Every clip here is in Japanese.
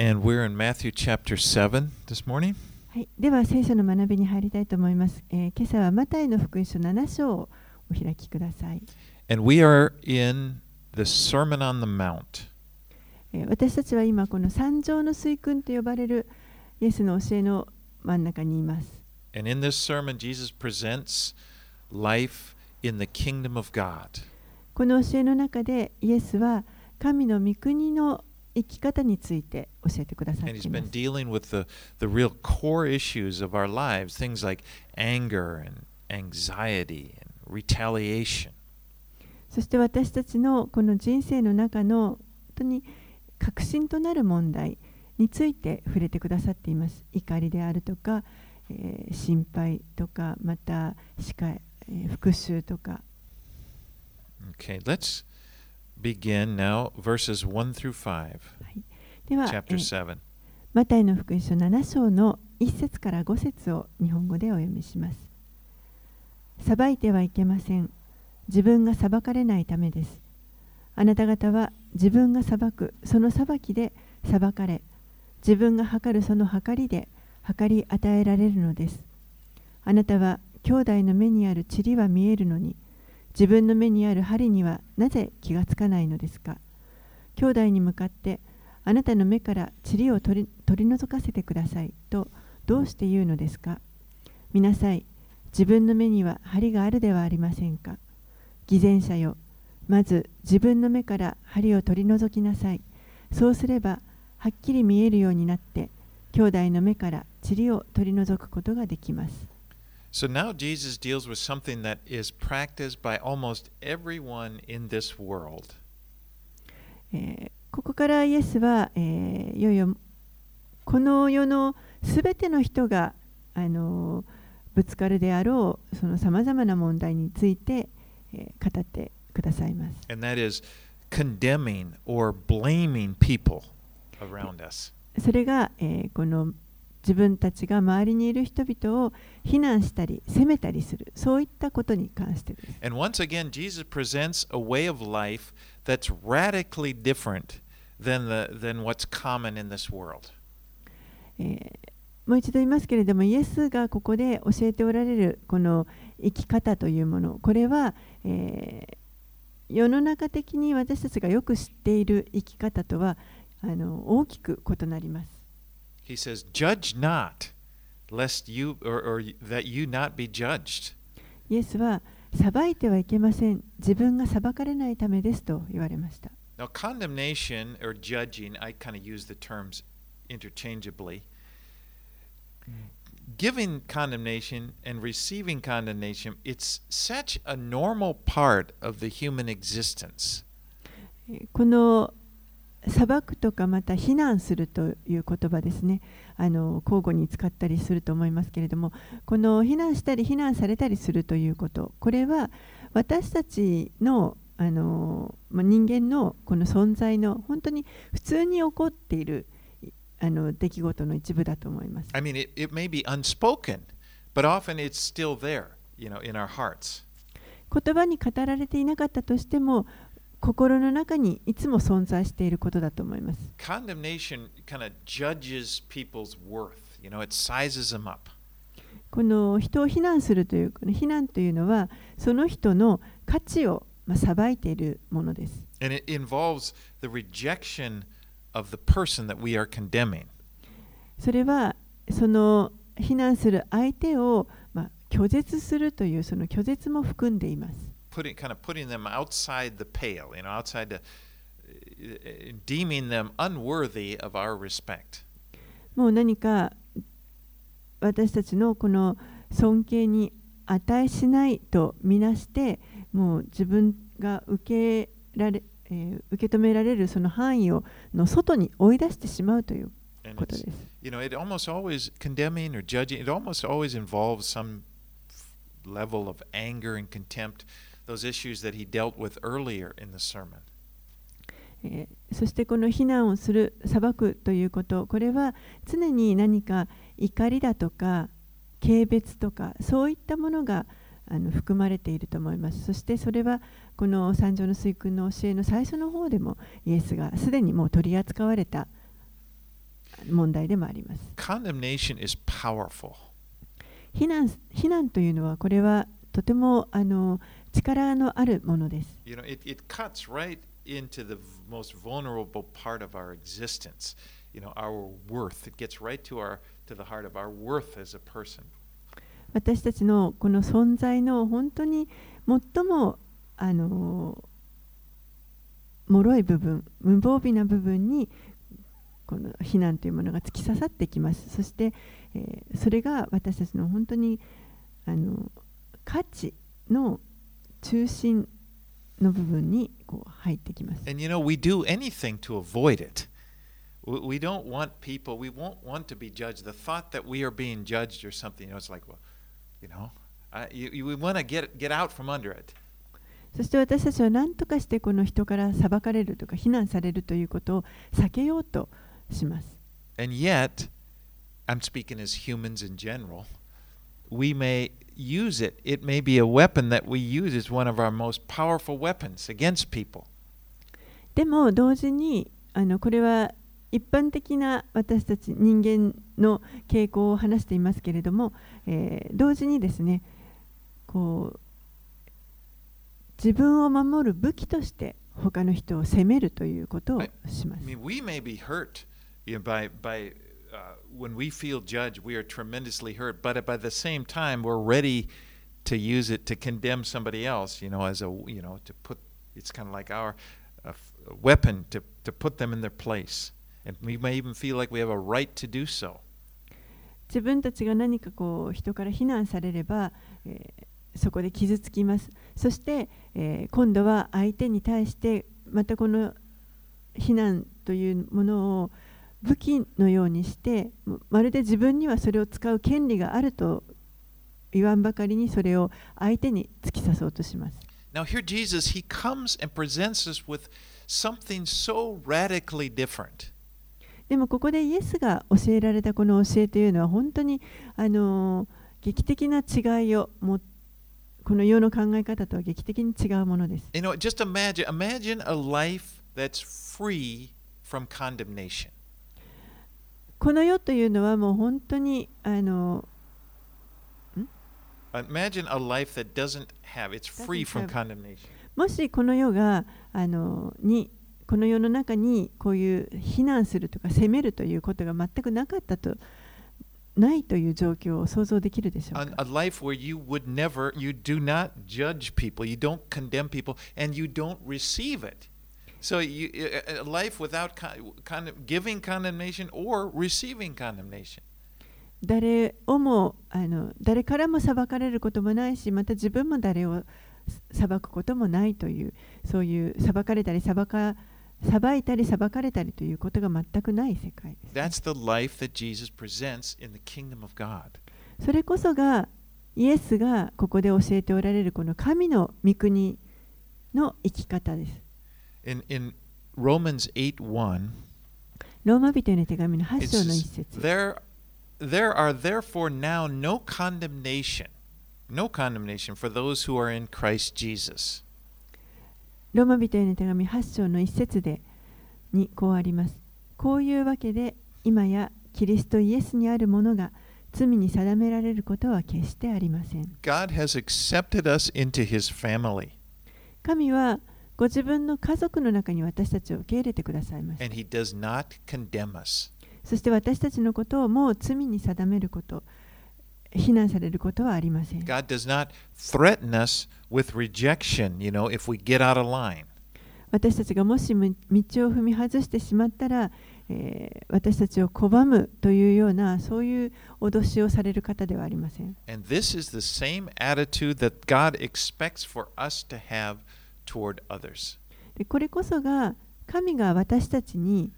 And we're in Matthew chapter 7 this morning. はい、では聖書の学びに入りたいと思います、え。今朝はマタイの福音書7章をお開きください。私たちは今この山上の水訓と呼ばれるイエスの教えの真ん中にいます。And in this sermon, Jesus presents life in the kingdom of God. この教えの中でイエスは神の御国の生き方について教えてくださいます。そして私たちのこの人生の中の本当に核心となる問題について触れてくださっています。怒りであるとか、えー、心配とか、また、しか、えー、復讐とか。Okay, let's begin now, verses 1 through 5, はい、では、え chapter ー 7. マタイの福音書7章の1節から5節を日本語でお読みします。裁いてはいけません。自分が裁かれないためです。あなた方は自分が裁くその裁きで裁かれ、自分が測るその測りで測り与えられるのです。あなたは兄弟の目にある塵は見えるのに、自分の目にある針にはなぜ気がつかないのですか？兄弟に向かってあなたの目から塵を取り取り除かせてくださいとどうして言うのですか？見なさい。自分の目には針があるではありませんか？偽善者よ。まず自分の目から針を取り除きなさい。そうすればはっきり見えるようになって兄弟の目から塵を取り除くことができます。So now Jesus deals with something that is practiced by almost everyone in this world. えーここからイエスは、えーいよいよこの世のすべての人が、あのーぶつかるであろうそのさまざまな問題について、えー語ってくださいます。and that is condemning or blaming people around us. それが、えーこの自分たちが周りにいる人々を非難したり責めたりするそういったことに関してです。And once again, Jesus presents a way of life that's radically different than, the, than what's common in this world. えーもう一度言いますけれどもイエスがここで教えておられるこの生き方というものこれは、えー世の中的に私たちがよく知っている生き方とはあの大きく異なります。He says, Judge not, lest you or, or that you not be judged. イエスは裁いてはいけません自分が裁かれないためですと言われました。 Now, condemnation or judging, I kind of use the terms interchangeably. Giving condemnation and receiving condemnation, it's such a normal part of the human existence. えーこの 裁くとかまた非難するという言葉ですねあの交互に使ったりすると思いますけれどもこの非難したり非難されたりするということこれは私たちのあのまあ人間のこの存在の本当に普通に起こっているいあの出来事の一部だと思います。I mean, it, it may be unspoken, but often it's still there, you know, in our hearts. 言葉に語られていなかったとしても心の中にいつも存在していることだと思います。この人を非難するという、この非難というのは、その人の価値をまあ裁いているものです。それは、その非難する相手をまあ拒絶するという、その拒絶も含んでいます。Putting kind of putting them outside the pale, you know, outside the uh, deeming them unworthy of our respect. もう何か私たちのこの尊敬に値しないとみなしてもう自分が受けられ、えー受け止められるその範囲をの外に追い出してしまうということです。you know, it almost always condemning or judging. It almost always involves some level of anger and contempt. Those issues that he dealt with earlier in the sermon. えーそしてこの非難をする裁くということこれは常に何か怒りだとか軽蔑とかそういったものがあの含まれていると思いますそしてそれはこの三条の水訓の教えの最初の方でもイエスがすでにもう取り扱われた問題でもあります。Condemnation is powerful. 非難非難というのはこれはとてもあの力のあるものです。私たちのこの存在の本当に最もあの脆い部分、無防備な部分にこの非難というものが突き刺さってきます。そして、えー、それが私たちの本当にあの価値の中心の部分にこう入ってきます And you know, we do anything to avoid it. We, don't want people, we won't want to be judged. The thought that we are being judged or something, you know, it's like, well, you know, I, you, we want to get, get out from under it. そして私たちは何とかしてこの人から裁かれるとか非難されるということを避けようとします。And yet, I'm speaking as humans in general, we may use it. It may be a weapon that we use as one of our most powerful weapons against people. でも同時にあのこれは一般的な私たち人間の傾向を話していますけれども、えー同時にですねこう自分を守る武器として他の人を責めるということをしま I す。mean, we may be hurt you know, by, by uh, when we feel judged, we are tremendously hurt, but by the same time, we're ready to use it to condemn somebody else, you know, as a, you know, to put, it's kind of like our uh, f- weapon to, to put them in their place. And we may even feel like we have a right to do so. 自分たちが何かこう人から非難されれば、えーそこで傷つきますそして、えー今度は相手に対してまたこの非難というものを 武器のようにしてままるで自分にはそれを使う権利があると言わんばかりにそれを相手に突き刺そうとします Now, here Jesus, he comes and presents us with something so radically different. でもここでイエスが教えられたこの教えというのは本当にあのー劇的な違いをもこの世の考え方とは劇的に違うものです You know, just imagine, imagine a life that's free from condemnation. この世というのはもう本当にあの Imagine a life that doesn't have, it's free from condemnation. もしこの世があのにこの世の中にこういう非難するとか責めるということが全くなかったとないという状況を想像できるでしょうか a life where you would never, you do not judge people, you don't condemn people, and you don't receive it. So, you, a life without con, con, giving condemnation or receiving condemnation. 誰をもあの誰からも裁かれることもないしまた自分も誰を裁くこともないというそういう裁かれたり裁か裁いたり裁かれたりということが全くない世界です。That's the life that Jesus presents in the kingdom of God. それこそがイエスがここで教えておられるこの神の御国の生き方です。In, in Romans 8 1, ローマ人への手紙の8 it 章の says, 一節 there, there are therefore now no condemnation, no condemnation for those who are in Christ Jesus. ローマ人への手紙8章の一節でにこうあります。こういうわけで今やキリストイエスにあるものが罪に定められることは決してありません。God has accepted us into his family, 神はご自分の家族の中に私たちを受け入れてください。そして私たちのことをもう罪に定めること、非難されることはありません。God does not threaten us with rejection, you know, if we get out of line. 私たちがもし道を踏み外してしまったら、私たちを拒むというようなそういう脅しをされる方ではありません。Toward others. でこれこそが神が私たちに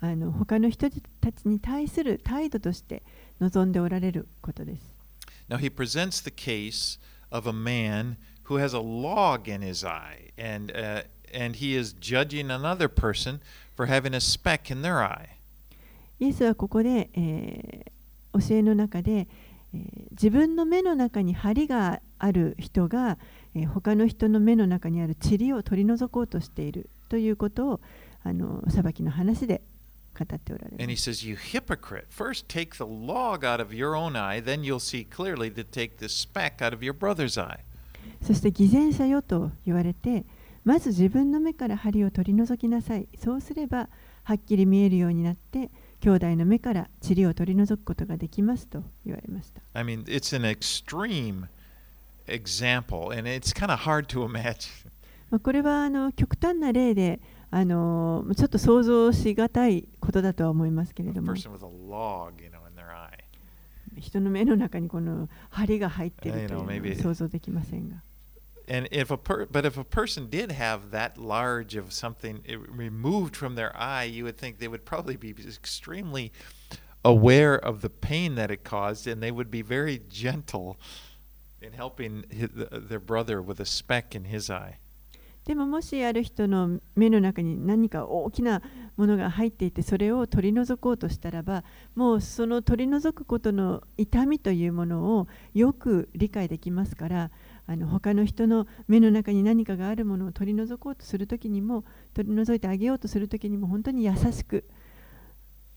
あの他の人たちに対する態度として望んでおられることです。Now he presents the case of a man who has a log in his eye, and uh, and he is judging another person for having a speck in their eye. イエスはここで、えー教えの中で、えー自分の目の中に針がある人が、えー他の人の目の中にある塵を取り除こうとしているということをあの裁きの話で語っておられ And ま he す。says, You hypocrite, first take the log out of your own eye, then you'll see clearly to take the speck out of your brother's eye. そして偽善者よと言われて、まず自分の目から針を取り除きなさい。そうすれば、はっきり見えるようになって、兄弟の目から塵を取り除くことができますと言われました。I mean, it's an extreme example, and it's kind of hard to imagine. まあ、これはあの極端な例で、あのちょっと想像しがたいことだとは思いますけれ A ども、 person with a log, you know, in their eye. 人の目の中にこの針が入っている You と know, いうの maybe- は想像できませんが。 And if a per- but if a person did have that large of something i- removed from their eye, you would think they would probably be extremely aware of the pain that it caused, and they would be very gentle In helping his, their brother with a speck in his eye. でももしある人の目の中に何か大きなものが入っていてそれを取り除こうとしたらばもうその取り除くことの痛みというものをよく理解できますからあの他の人の目の中に何かがあるものを取り除こうとするときにも取り除いてあげようとするときにも本当に優しく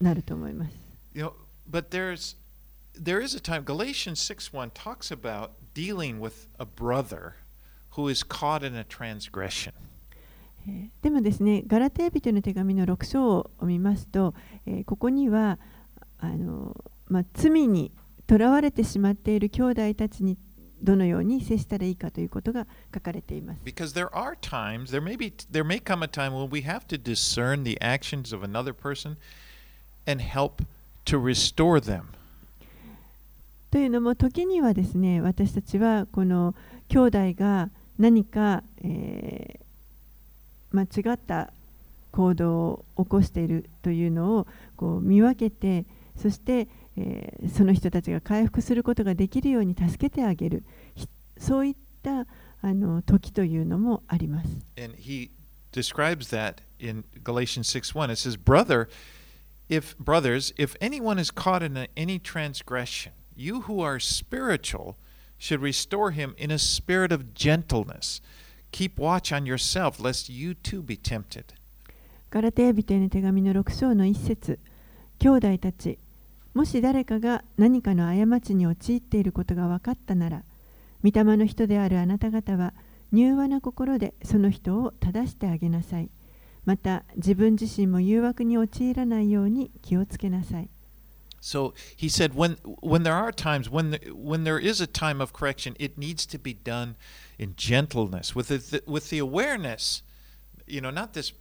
なると思います。You know, but there's there is a time Galatians 6:1 talks about dealing with a brother who is caught in a transgression. えーでもですね、ガラテヤ人の手紙の6章を見ますと、えーここにはあの、まあ、罪にとらわれてしまっている兄弟たちにどのように接したらいいかということが書かれています。 Because there are times, there may be there may come a time when we have to discern the actions of another person and help to restore them. というのも時にはですね私たちはこの兄弟が何か、えー間違った行動を起こしているというのをこう見分けてそして、えーその人たちが回復することができるように助けてあげるそういったあの時というのもあります。And he describes that in Galatians 6:1. It says, "Brother, if brothers, if anyone is caught in any transgression, you who are spiritual should restore him in a spirit of gentleness. Keep watch on yourself lest you too be tempted." ガラテヤ人への手紙の6章の一節兄弟たちもし誰かが何かの過ちに陥っていることが分かったなら御霊の人であるあなた方は柔和な心でその人を正してあげなさいまた自分自身も誘惑に陥らないように気をつけなさい So he said, when when there are times when the, when there is a time of correction, it needs to be done in gentleness, with the, with the awareness, you know, not this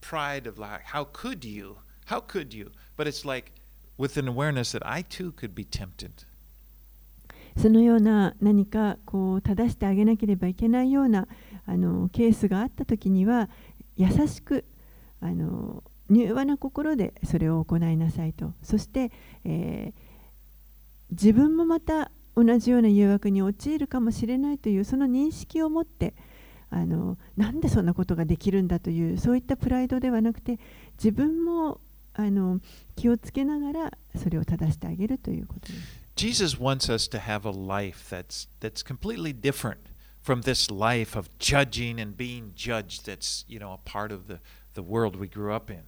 pride of like, how could you, how could you, but it's like with an awareness that I too could be tempted. そのような何かこう正してあげなければいけないようなあのケースがあった時には優しくあの 柔和な心でそれを行いなさいとそして、えー自分もまた同じような誘惑に陥るかもしれないというその認識を持ってあのなんでそんなことができるんだというそういったプライドではなくて自分もあの気をつけながらそれを正してあげるということです。Jesus wants us to have a life that's that's completely different from this life of judging and being judged that's, you know, a part of the, the world we grew up in.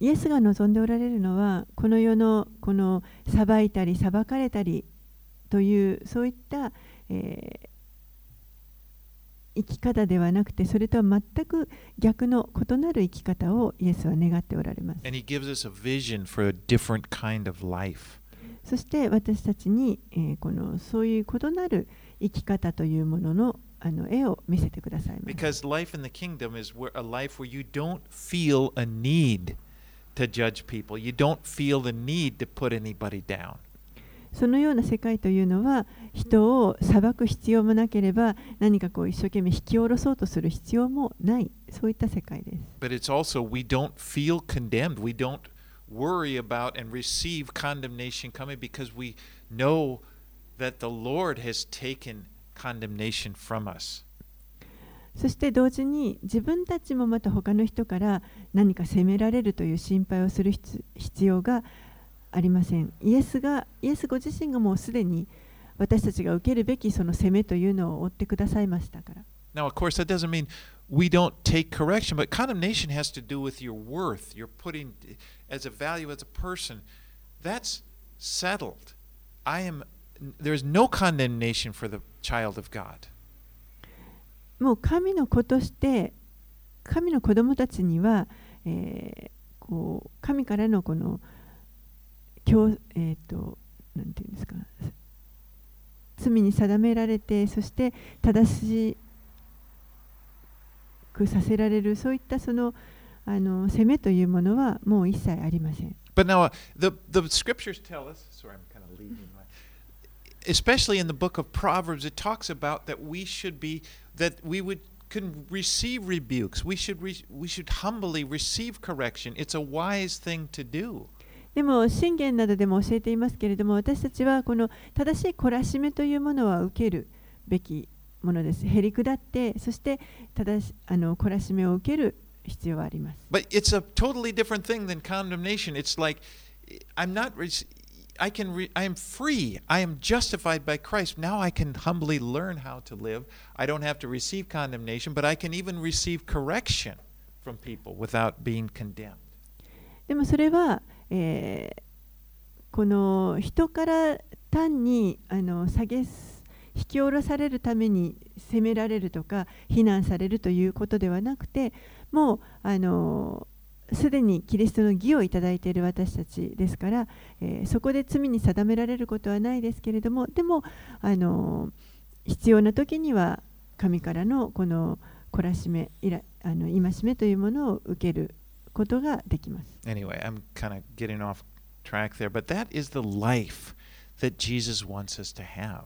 イエスが望んでおられるのはこの世のこの裁いたり裁かれたりというそういった、えー生き方ではなくてそれとは全く逆の異なる生き方をイエスは願っておられます kind of. そして私たちに、えーこのそういう異なる生き方というもののあの絵を見せてくださいます Because life in the kingdom is where, a life where you don't feel a need to judge people. You don't feel the need to put anybody down. そのような世界というのは人を裁く必要もなければ何かこう一生懸命引き下ろそうとする必要もないそういった世界です But it's also we don't feel condemned. We don't worry about and receive condemnation coming because we know that the Lord has taken condemnation from us. そして同時に自分たちもまた他の人から何か責められるという心配をする必要がありませんイエスがイエスご自身がもうすでに私たちが受けるべきその責めというのを負ってくださいましたから Now, of course, that doesn't mean we don't take correction, but condemnation has to do with your worth. You're putting as a value as a person. That's settled. I am there is no condemnation for the child of God. もう神の子として神の子供たちには、えー、こう神からのこの教えっ、ー、となんていうんですか罪に定められてそして正しくさせられるそういったそのあの責めというものはもう一切ありません。But now, the, the scriptures tell us, sorry, I'm kind of leaving especially in the book of Proverbs, it talks about that we should be, that we would can receive rebukes. We should, re, we should humbly receive correction. It's a wise thing to do. でも信玄などでも教えていますけれども私たちはこの正しい懲らしめというものは受けるべきものです。へりくだってそして正しあの懲らしめを受ける必要はあります。But it's a totally different thing than condemnation. It's like I'm not I can re, I am free. I am justified by Christ. Now I can humbly learn how to live. I don't have to receive condemnation, but I can even receive correction from people without being condemned. でもそれは、えー、この人から単にあの下げす引き下ろされるために責められるとか非難されるということではなくてもうあのすでにキリストの義をいただいている私たちですから、えー、そこで罪に定められることはないですけれどもでもあの必要な時には神からのこの懲らしめいらあの戒めというものを受けることができます。Anyway, I'm kind of getting off track there, but that is the life that Jesus wants us to have.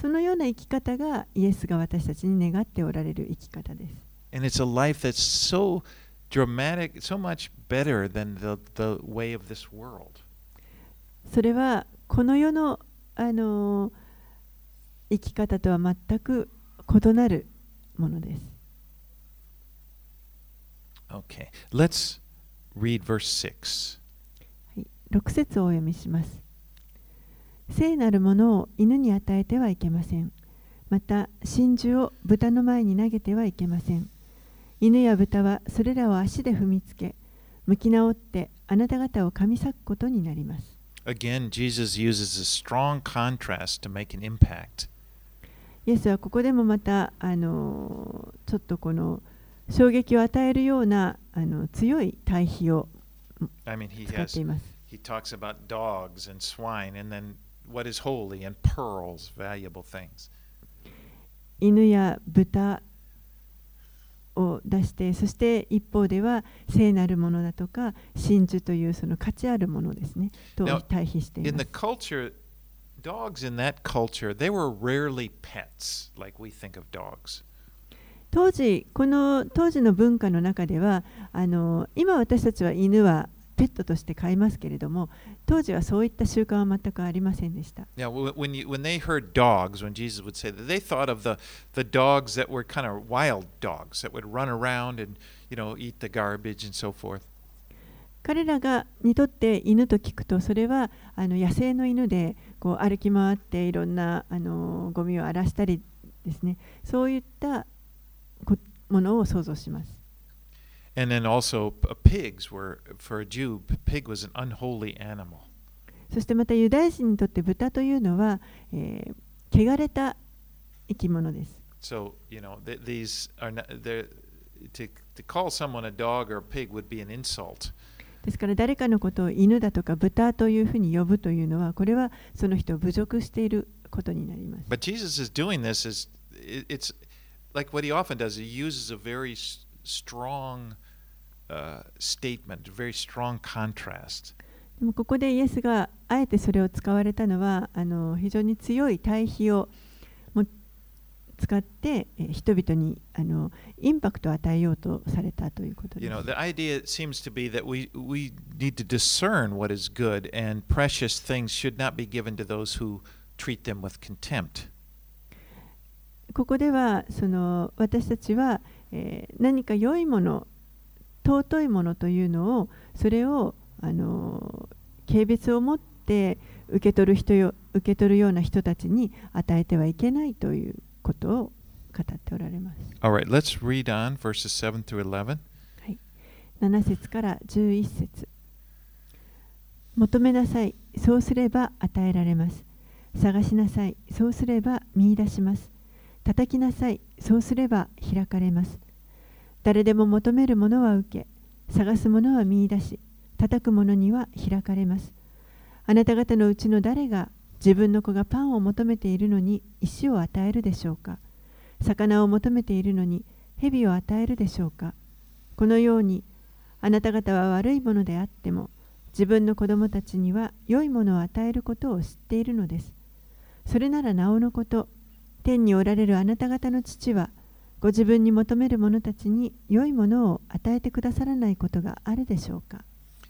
そのような生き方がイエスが私たちに願っておられる生き方です。And it's a life that's so dramatic, so much better than the, the way of this world. それはこの世の、あの生き方とは全く異なるものです。Okay, let's read verse 6. はい、6節をお読みします。聖なるものを犬に与えてはいけません。また、真珠を豚の前に投げてはいけません。犬や豚はそれらを足で踏みつけ、向き直ってあなた方を噛み裂くことになります。Again, Jesus uses a strong contrast to make an impact. イエスはここでもまたあのちょっとこの衝撃を与えるようなあの強い対比を使っています。He talks about dogs and swine and then what is holy and pearls, valuable things. 犬や豚を出してそして一方では聖なるものだとか真珠というその価値あるものですねと対比しています。Culture, dogs in that culture, they were rarely pets like we think of dogs. 当時この当時の文化の中ではあの今私たちは犬はペットとして飼いますけれども、当時はそういった習慣は全くありませんでした。彼らがにとって犬と聞くと、それは野生の犬で歩き回っていろんなゴミを荒らしたりですね、そういったものを想像します。And then also pigs were, for a Jew, pig was an unholy animal. そしてまたユダヤ人にとって豚というのは、えー、汚れた生き物です。So, you know, th these are not, to, to call someone a dog or a pig would be an insult. ですから誰かのことを犬だとか豚というふうに呼ぶというのは、これはその人を侮辱していることになります。But Jesus is doing this is, it's like what he often does, he uses a very strong uh, statement, very strong contrast. でもここでイエスがあえてそれを使われたのはあの非常に強い対比をも使って人々にあのインパクトを与えようとされたということです。You know, the idea seems to be that we, we need to discern what is good and precious things should not be given to those who treat them with contempt. ここではその私たちは、えー、何か良いもの尊いものというのをそれをあの軽蔑を持って受け取る人よ受け取るような人たちに与えてはいけないということを語っておられます。All right, let's read on verses 7 through 11. 7節から11節。求めなさいそうすれば与えられます。探しなさいそうすれば見出します。叩きなさいそうすれば開かれます誰でも求めるものは受け探すものは見出し叩くものには開かれます。あなた方のうちの誰が自分の子がパンを求めているのに石を与えるでしょうか。魚を求めているのに蛇を与えるでしょうか。このようにあなた方は悪いものであっても自分の子供たちには良いものを与えることを知っているのです。それならなおのこと天におられるあなた方の父はご自分に求める者たちに良いものを与えてくださらないことがあるでしょうか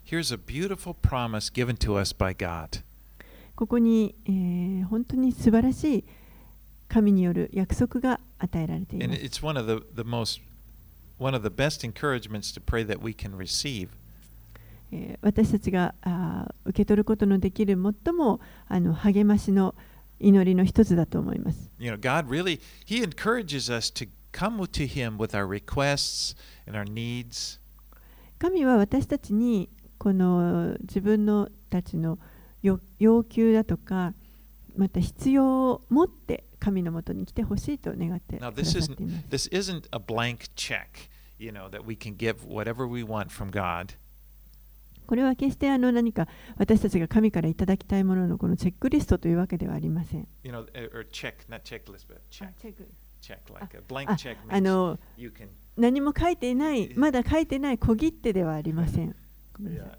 Here's a beautiful promise given to us by God. ここに、えー本当に素晴らしい神による約束が与えられています。it's one of the, the most, one of the best encouragements to pray that we can receive. えー私たちがあー受け取ることのできる最もあの励ましの祈りの一つだと思います。You know, God really, He encourages us to 神は私たちにこの自分のたちの要求だとかまた必要を持って神のもとに来てほしいと願って,っています。これは決してあの何か私たちが神からいただきたいもののこのチェックリストというわけではありません。チェック Check, like a blank あ check あ means の you can. 何も書いていない、まだ書いてない小切手ではありません。ごめんなさい Yeah.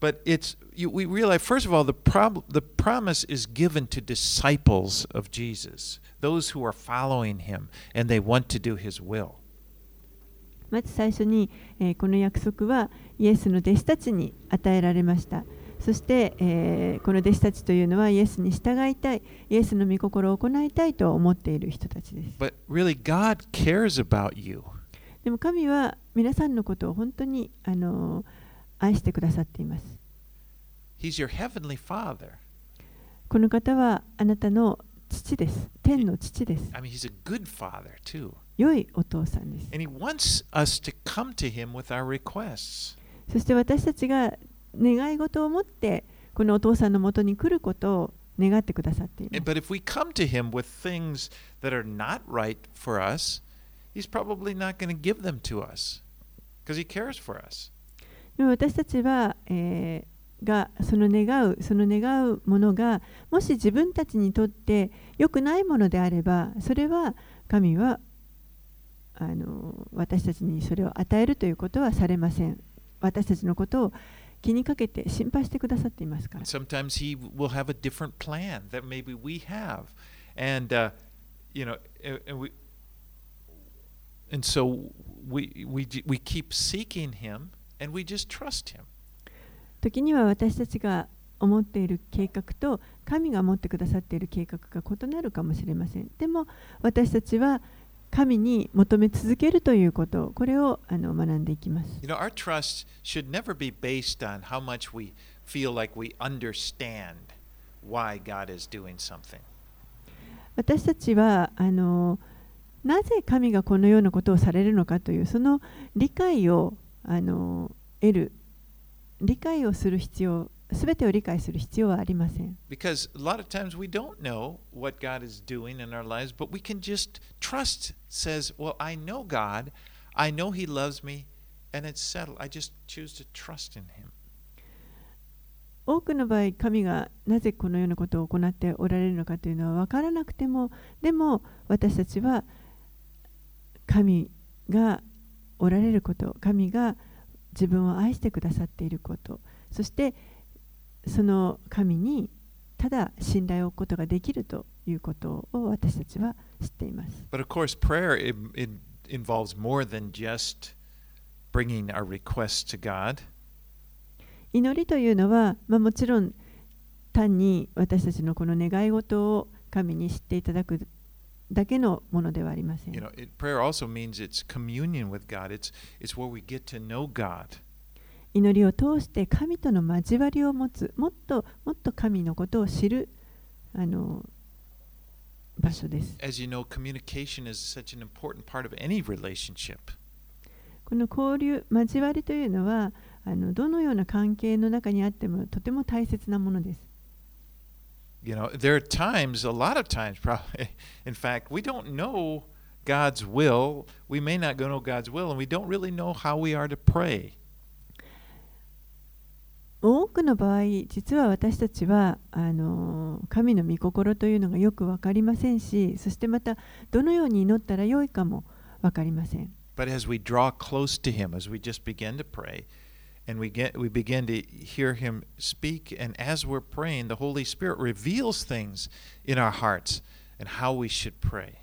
But it's you, we realize first of all the prob- the promise is given to disciples of Jesus, those who are following him and they want to do his will. まず最初に、えーこの約束はイエスの弟子たちに与えられました。 そして、えーこの弟子たちというのはイエスに従いたい、イエスの御心を行いたいと思っている人たちです。But really God cares about you. でも神は皆さんのことを本当に、あのー愛してくださっています。He's your heavenly Father. この方はあなたの父です。天の父です。I mean he's a good father too. 良いお父さんです。And he wants us to come to him with our requests. そして私たちが願い事を持ってこのお父さんのもとに来ることを願ってくださっています。But if we come to him with things that are not right for us, he's probably not going to give them to us because he cares for us. でも私たちは、えーがその願うその願うものがもし自分たちにとって良くないものであればそれは神はあの私たちにそれを与えるということはされません。私たちのことを気にかけて心配してくださっていますから sometimes he will have a different plan that maybe we have. And, uh, you know, and we, and so we, we, we keep seeking him and we just trust him. 時には私たちが思っている計画と神が持ってくださっている計画が異なるかもしれませんでも私たちは神に求め続けるということこれをあの学んでいきます You know, our trust should never be based on how much we feel like we understand why God is doing something. 私たちはあのなぜ神がこのようなことをされるのかというその理解をあの得る理解をする必要すてを理解する必要はありません。多くの場合、神がなぜこのようなことを行っておられるのかというのは分からなくても、でも私たちは神がおられること、神が自分を愛してくださっていること、そして、その神にただ信頼を置くことができるということを私たちは知っています。But of course, prayer it, it involves more than just bringing our requests to God. 祈りというのは、まあ、もちろん単に私たちのこの願い事を神に知っていただくだけのものではありません You。know, it, prayer also means it's communion with God. It's it's where we get to know God. 祈りを通して神との交わりを持つもっともっと神のことを知るあの場所です。As you know, communication is such an important part of any relationship. この交流、交わりというのはあのどのような関係の中にあってもとても大切なものです。You know, there are times, a lot of times, probably, in fact, we don't know God's will. We may not know God's will, and we don't really know how we are to pray. 多くの場合、実は私たちはあの神の御心というのがよく分かりませんし、そしてまたどのように祈ったらよいかも分かりません。But as we draw close to Him, as we just begin to pray, and we get we begin to hear Him speak, and as we're praying, the Holy Spirit reveals things in our hearts and how we should pray.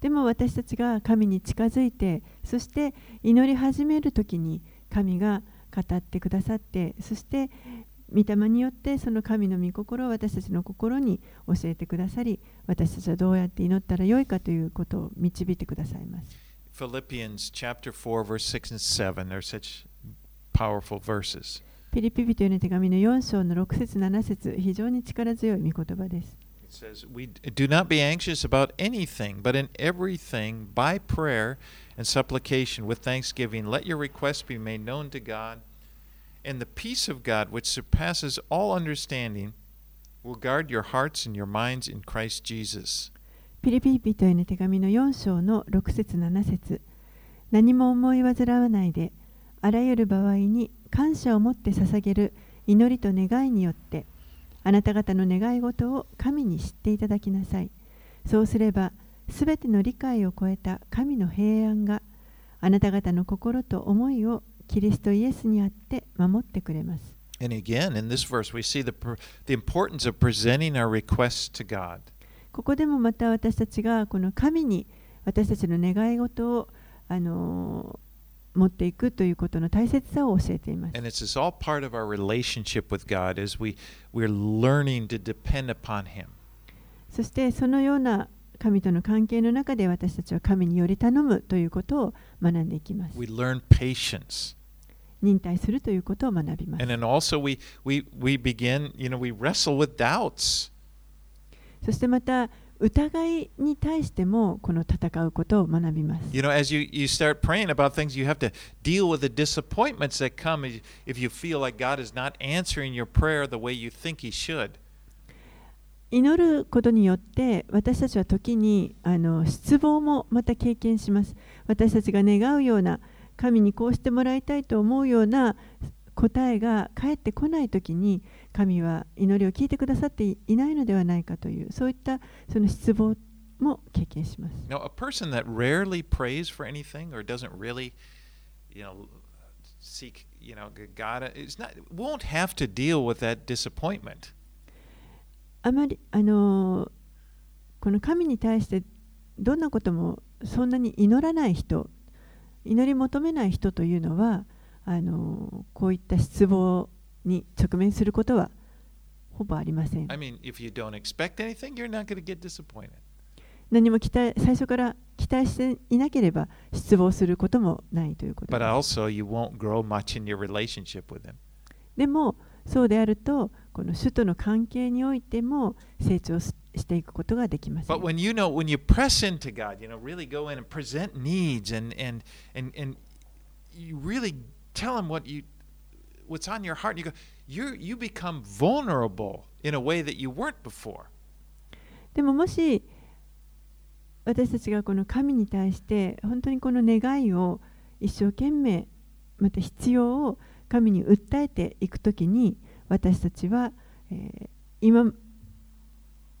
でも私たちが神に近づいて、そして祈り始めるときに神が語ってくださって、そして御霊によってその神の御心を私たちの心に教えてくださり、私たちはどうやって祈ったらよいかということを導いてくださいます。Philippians chapter 4, verse 6 and 7 are such powerful verses. ピリピ人への手紙の4章の6節7節非常に力強い御言葉です。It says, We do not be anxious about anything, but in everything, by prayer and supplication with thanksgiving, let your requests be made known to God. And the peace of God, which surpasses all understanding, will guard your hearts and your minds in Christ Jesus. ピリピ人への手紙の4章の6節7節何も思い煩わないで、あらゆる場合に感謝を持って捧げる祈りと願いによって、あなた方の願い事を神に知っていただきなさい。そうすれば、すべての理解を超えた神の平安があなた方の心と思いをキリストイエスにあって守ってくれます。And again, in this verse, we see the, importance of presenting our requests to God. ここでもまた私たちがこの神に私たちの願い事を、あのー持っていくということの大切さを教えています。そしてそのような神との関係の中で私たちは神により頼むということを学んでいきます。忍耐するということを学びます。そしてまた、疑いに対してもこの戦うことを学びます。You know, as you, you start praying about things, you have to deal with the disappointments that come if- you feel like God is not answering your prayer the way you think He should. 祈ることによって私たちは時にあの失望もまた経験します私たちが願うような神にこうしてもらいたいと思うような答えが返ってこない時に神は祈りを聞いてくださっていないのではないかというそういったその失望も経験します Now, a person that rarely prays for anything or doesn't really, you know, seek, you know, God is not won't have to deal with that disappointment. あまりあのこの神に対してどんなこともそんなに祈らない人祈り求めない人というのはあのこういった失望に直面することはほぼありません I mean, if you don't expect anything, you're not going to get disappointed. 何も期待最初から期待していなければ失望することもないということです also, you won't grow much in your relationship with Him. でもそうであるとこの主との関係においても成長ししていくことができませ But ん when you know, when you press into God, you know, really go in and present needs and and and and you really tell Him what you what's on your heart. You go, you you become vulnerable in a way that you weren't before. でももし私たちがこの神に対して本当にこの願いを一生懸命また必要を神に訴えていくときに私たちは、えー今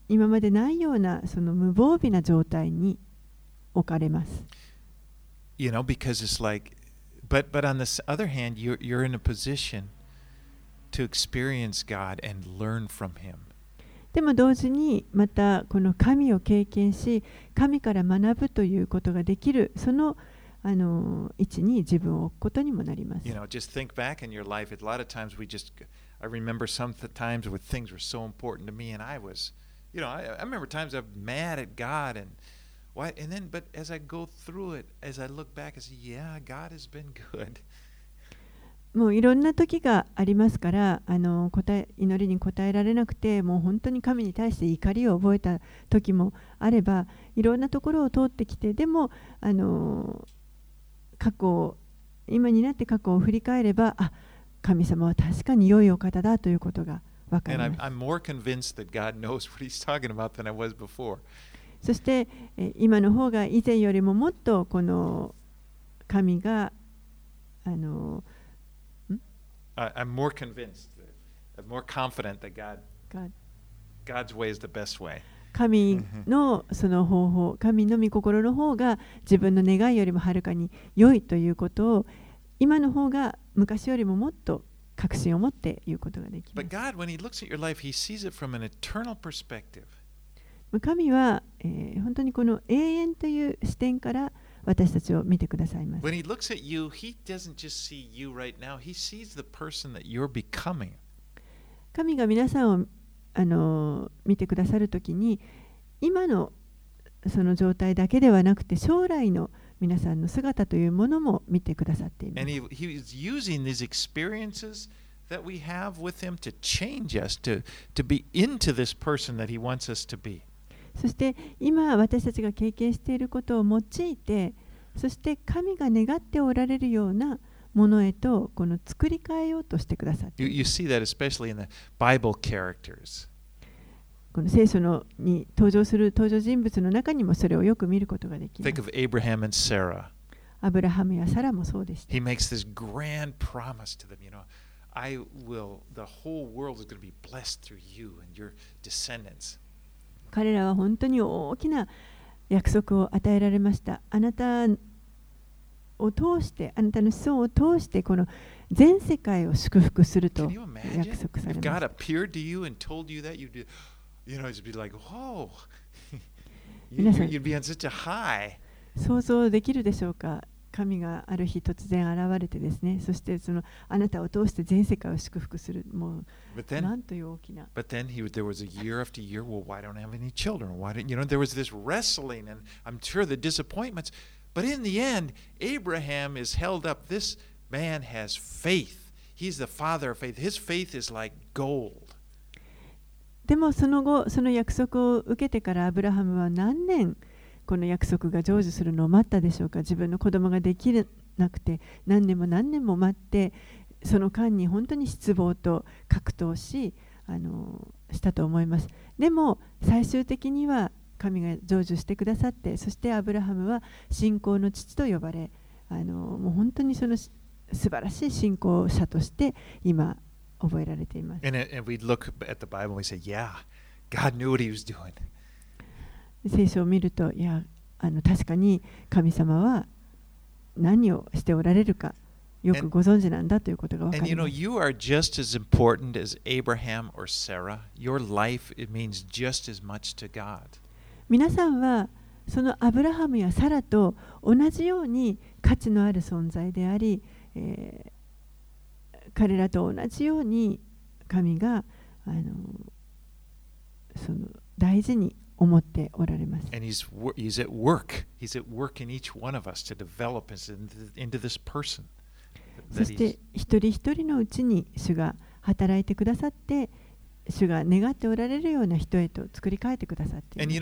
今までないようなその無防備な状態に置かれます。You know, because it's like, but but on the s- other hand, you're you're in a position to experience God and learn from Him. でも同時にまたこの神を経験し神から学ぶということができるそのあの位置に自分を置くことにもなります You。know, just think back in your life. A lot of times we just, I remember some th- times where things were so important to me, and I was, you know, I, I remember times I'm mad at God, and why, and then, but as I go through it, as I look back, I say, yeah, God has been good. もういろんな時がありますからあの答え祈りに応えられなくてもう本当に神に対して怒りを覚えた時もあればいろんなところを通ってきてでもあの過去を今になって過去を振り返ればあ神様は確かに良いお方だということが分かります。そしてえ今の方が以前よりももっとこの神があの I'm more convinced, I'm more confident that God, が God's way is the best way. 神のその方法、神の御心の方が自分の願いよりもはるかに良いということを今の方が昔よりももっと確信を持って言うことができま But す。God, when He looks at your life, He sees it from an eternal perspective. 神は、本当にこの永遠という視点から私たちを見てくださいます。You, 神が皆さんをあの見てくださるときに今のその状態だけではなくて将来の皆さんの姿というものも見てくださっています。そして今私たちが経験していることを用いてそして神が願っておられるようなものへとこの作り変えようとしてくださって You, see that especially in the Bible characters. この聖書のに登場する登場人物の中にもそれをよく見ることができま Think す of Abraham and Sarah. アブラハムやサラもそうでした He makes this grand promise to them, you know, I will, the whole world is going to be blessed through you and your descendants. 彼らは本当に大きな約束を与えられました。あなたを通して、あなたの子孫を通して、この全世界を祝福すると約束されました。皆、想像できるでしょうか？神がある日突然現れてですねそしてそのあなたを通して全世界を祝福するもう then なんという大きな But then he, there was a year after year. Well, why don't I have any children? Why don't you know? There was this wrestling, and I'm sure the disappointments. But in the end, Abraham is held up. This man has faith. He's the father of faith. His faith is like gold. でもその後その約束を受けてからアブラハムは何年この約束が成就するのを待ったでしょうか？自分の子供ができなくて何年も何年も待ってその間に本当に失望と格闘しあのしたと思います。でも最終的には神が成就してくださってそしてアブラハムは信仰の父と呼ばれあのもう本当にその素晴らしい信仰者として今覚えられています。And, and we look at the Bible and we say, yeah, God knew what he was doing. 聖書を見るといやあの確かに神様は何をしておられるかよくご存知なんだということが分か And り you know, ます。you are just as important as Abraham or Sarah. Your life, it means just as much to God. 皆さんはそのアブラハムやサラと同じように価値のある存在であり、えー彼らと同じように神があのその大事に思っておられます。そして一人一人のうちに主が働いてくださって、主が願っておられるような人へと作り変えてくださっています。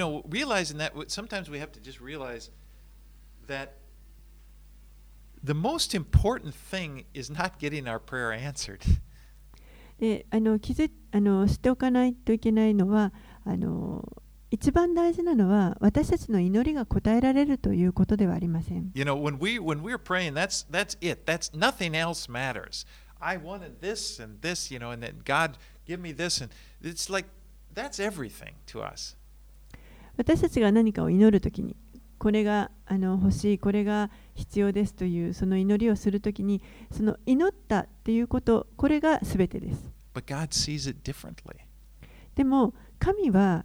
The most important thing is not getting our prayer answered. あの、あの、あの、一番大事なのは私たちの祈りが答えられるということではありません。You know, when we when we're praying, that's that's it. That's nothing else matters. I wanted this and this, you know, and then God give me this, and it's like that's everything to us. 私たちが何かを祈るときにこれがあの欲しいこれが必要ですというその祈りをするときにその祈ったっていうことこれが全てです。But God sees it differently. でも神は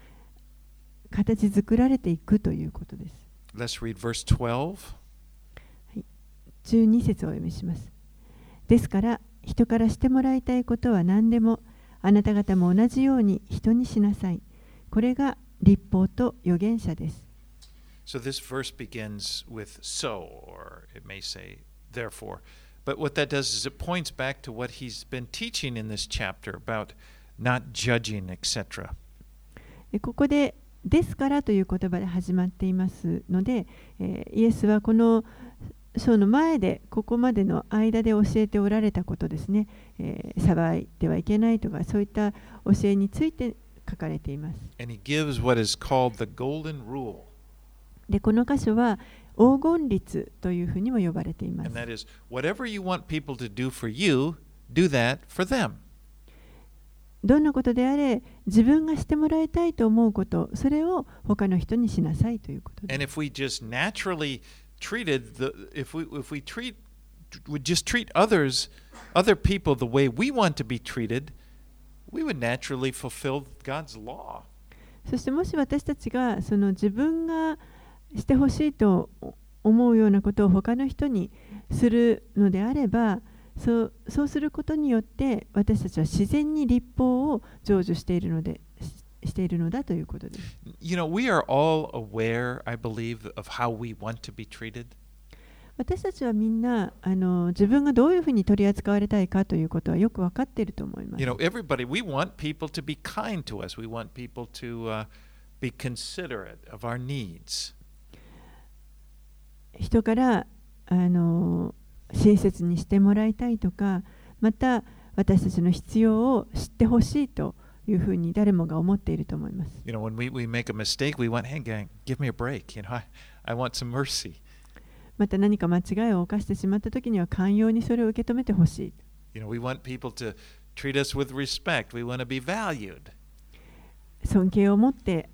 形作られていくということです。Let's read verse 12. 12節をお読みします。ですから人からしてもらいたいことは何でもあなた方も同じように人にしなさい。これが立法と預言者です。So this verse begins with so, or it may say therefore. But what that does is it points back to what he's been teaching in this chapter about not judging, etc. でここで「ですから」という言葉で始まっていますので、えーイエスはこの章の前でここまでの間で教えておられたことですね、えー裁いてはいけないとかそういった教えについて書かれています。でこの箇所は黄金律というふうにも呼ばれていますどんなことであれ自分がしてもらいたいと思うことそれを他の人にしなさいということです And if we just naturally treated the if we if we treat would just treat others other people the way we want to be treated, we would naturally fulfill God's law. そしてもし私たちがその自分がしてほしいと思うようなことを他の人にするのであればそうそうすることによって私たちは自然に立法を成就しているのでししているのだということです。You know, we are all aware, I believe, of how we want to be treated. 私たちはみんなあの自分がどういうふうに取り扱われたいかということはよく分かっていると思います。You know, everybody, we want people to be kind to us. We want people to uh, be considerate of our needs. 人からあの親切にしてもらいたいとかまた私たちの必要を知ってほしいというふうに誰もが思っていると思います。You know, when we, we make a mistake, we want, hey, gang, give me a break. You know, I, I want some mercy. また何か間違いを犯してしまった時には寛容にそれを受け止めてほしい。You know, we want people to treat us with respect. We want to be valued. 尊敬を持って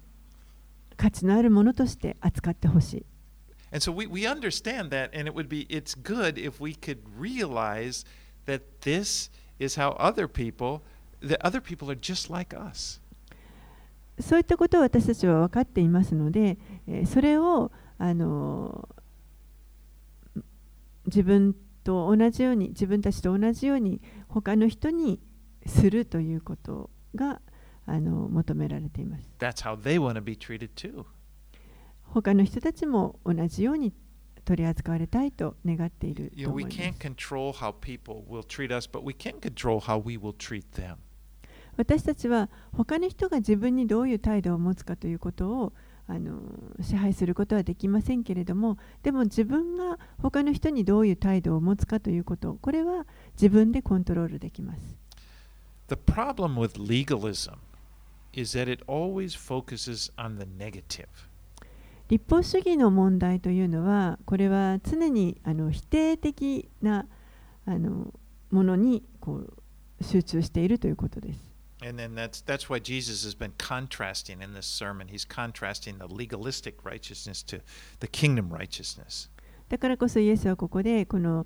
価値のあるものとして扱ってほしい。And so we, we understand that, and it would be, it's good if we could realize that this is how other people, that other people are just like us. そういったことを私たちは分かっていますので、えーそれをあの自分と同じように自分たちと同じように他の人にするということがあの求められています。 That's how they want to be treated too. 他の人たちも同じように取り扱われたいと願っているといます。私たちは他の人が自分にどういう態度を持つかということをあの支配することはできませんけれども、でも自分が他の人にどういう態度を持つかということ、これは自分でコントロールできます。The problem with legalism is that it always focuses on the negative. 立法主義の問題というのはこれは常にあの否定的なあのものにこう集中しているということです。And then that's that's why Jesus has been contrasting in this sermon. He's contrasting the legalistic righteousness to the kingdom righteousness. だからこそイエスはここでこの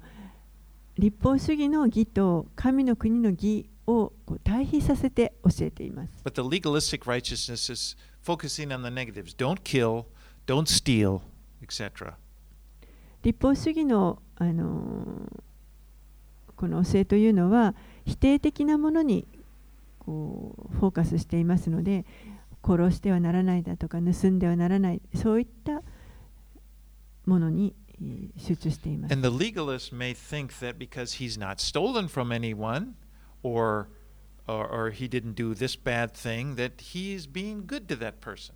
立法主義の義と神の国の義をこう対比させて教えています。But the legalistic righteousness is focusing on the negatives. Don't kill, don't steal, etc. 立法主義の、あのーこの教えというのは否定的なものにこうフォーカスしていますので殺してはならないだとか盗んではならないそういったものにえー集中しています。And the legalist may think that because he's not stolen from anyone or or, or he didn't do this bad thing that he's being good to that person.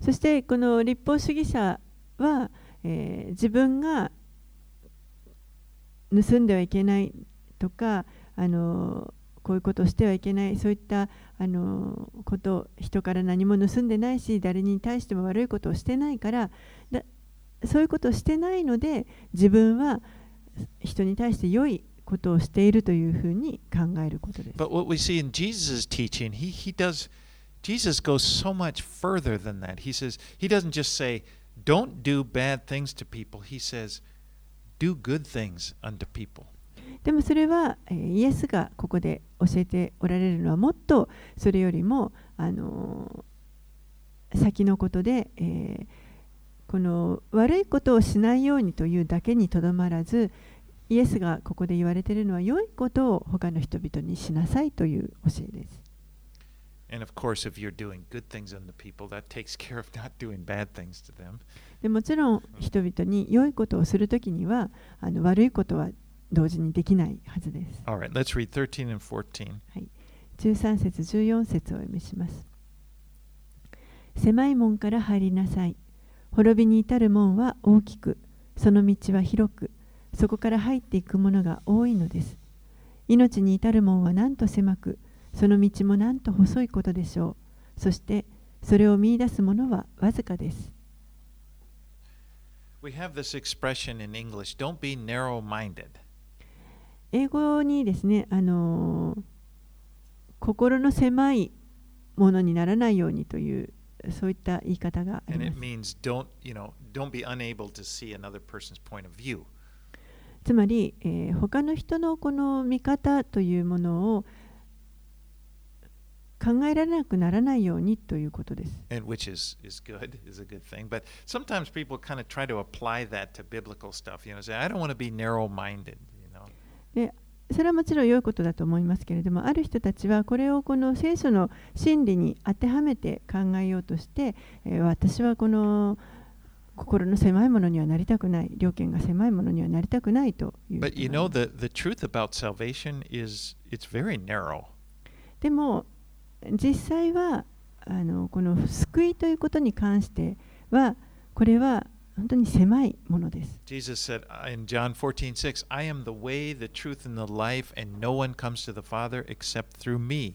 そしてこの立法主義者は、えー自分が盗んではいけないとかあのこういうことをしてはいけないそういったあのこと人から何も盗んでないし誰に対しても悪いことをしてないからだそういうことをしてないので自分は人に対して良いことをしているというふうに考えることです。Jesus goes so much further than that. He says, he doesn't just say, don't do bad things to people. He says, do good things unto people. でもそれは、イエスがここで教えておられるのはもっとそれよりも、あのー先のことで、えーこの悪いことをしないようにというだけにとどまらずイエスがここで言われているのは良いことを他の人々にしなさいという教えです。And of course, if you're doing good things on the people, that takes care of not doing bad things to them. でもちろん人々に良いことをするときにはあの悪いことは同時にできないはずです。はい、13節14節を読みします。狭い門から入りなさい。滅びに至る門は大きく、その道は広く、そこから入っていくものが多いのです。命に至る門はなんと狭く、その道もなんと細いことでしょう。そしてそれを見出すものはわずかです。We have this expression in English, don't be narrow minded. 英語にですね、あの、心の狭いものにならないようにという、そういった言い方があります。つまり、えー、他の人のこの見方というものを、考えられなくならないようにということです。でそれはもちろん良いことだと思いますけれども、ある人たはこれをこの聖書の真理に当てはめて考えようとして、え、私はこの心の狭いものにはなりたくない、良権が狭いものにはなりたくないという。でも、実際はあのこの救いということに関してはこれは本当に狭いものです。jesus said uh, in john 14 6 i am the way the truth and the life and no one comes to the father except through me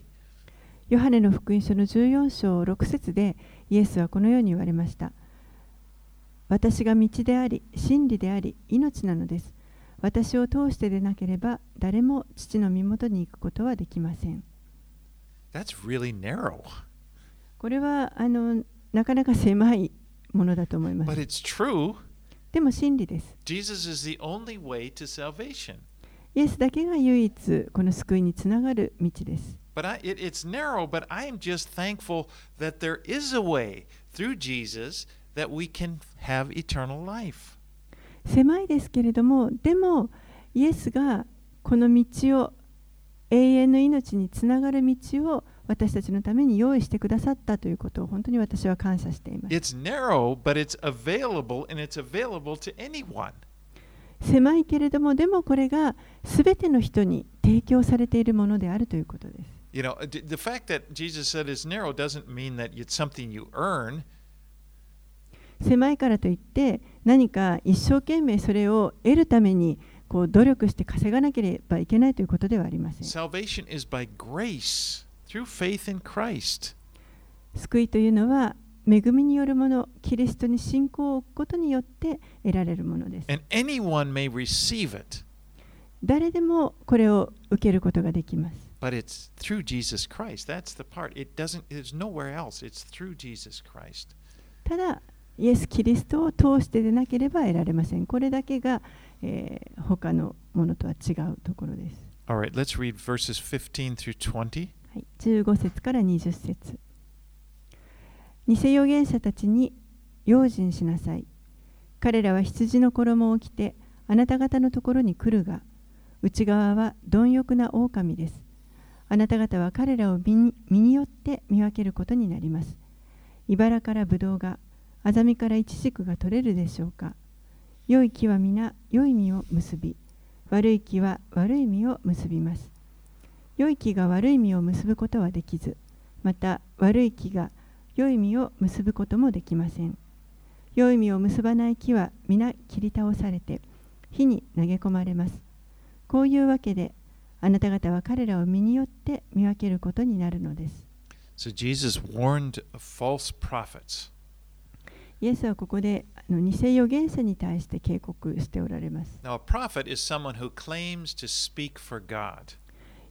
ヨハネの福音書の14章6節でイエスはこのように言われました。私が道であり、真理であり、命なのです。私を通してでなければ誰も父の身元に行くことはできません。That's really narrow これはあのなかなか狭いものだと思いま but す。it's true でも真理です。jesus is the only way to salvation イエスだけが唯一この救いにつながる道です。But I, it, it's narrow, but I am just thankful that there is a way through Jesus that we can have eternal life. 狭いですけれどもでもイエスがこの道を永遠の命につながる道を私たちのために用意してくださったということを本当に私は感謝しています。Narrow, available, 狭いけれども、でもこれが全ての人に提供されているものであるということです。You know, the fact that Jesus said it's narrow doesn't mean that it's something you earn. 狭いからといって何か一生懸命それを得るためにこう努力して稼がなければいけないということではありません Salvation is by grace through faith in Christ. 救いというのは恵みによるものキリストに信仰を置くことによって得られるものです And anyone may receive it, 誰でもこれを受けることができます but it's through Jesus Christ. That's the part. It doesn't, there's nowhere else. It's through Jesus Christ. ただイエス・キリストを通してでなければ得られませんこれだけが、えー他のものとは違うところです、All right, let's read verses 15 through 20. はい、15節から20節。偽預言者たちに用心しなさい。彼らは羊の衣を着てあなた方のところに来るが内側は貪欲な狼です。あなた方は彼らを身に身によって見分けることになります。茨からブドウがアザミからイチジクが取れるでしょうか良い木は皆良い実を結び悪い木は悪い実を結びます。良い木が悪い実を結ぶことはできずまた悪い木が良い実を結ぶこともできません。良い実を結ばない木は皆切り倒されて火に投げ込まれます。こういうわけであなた方は彼らを身によって見分けることになるのです。So Jesus warned false prophets. イエスはここで偽予言者に対して警告しておられます。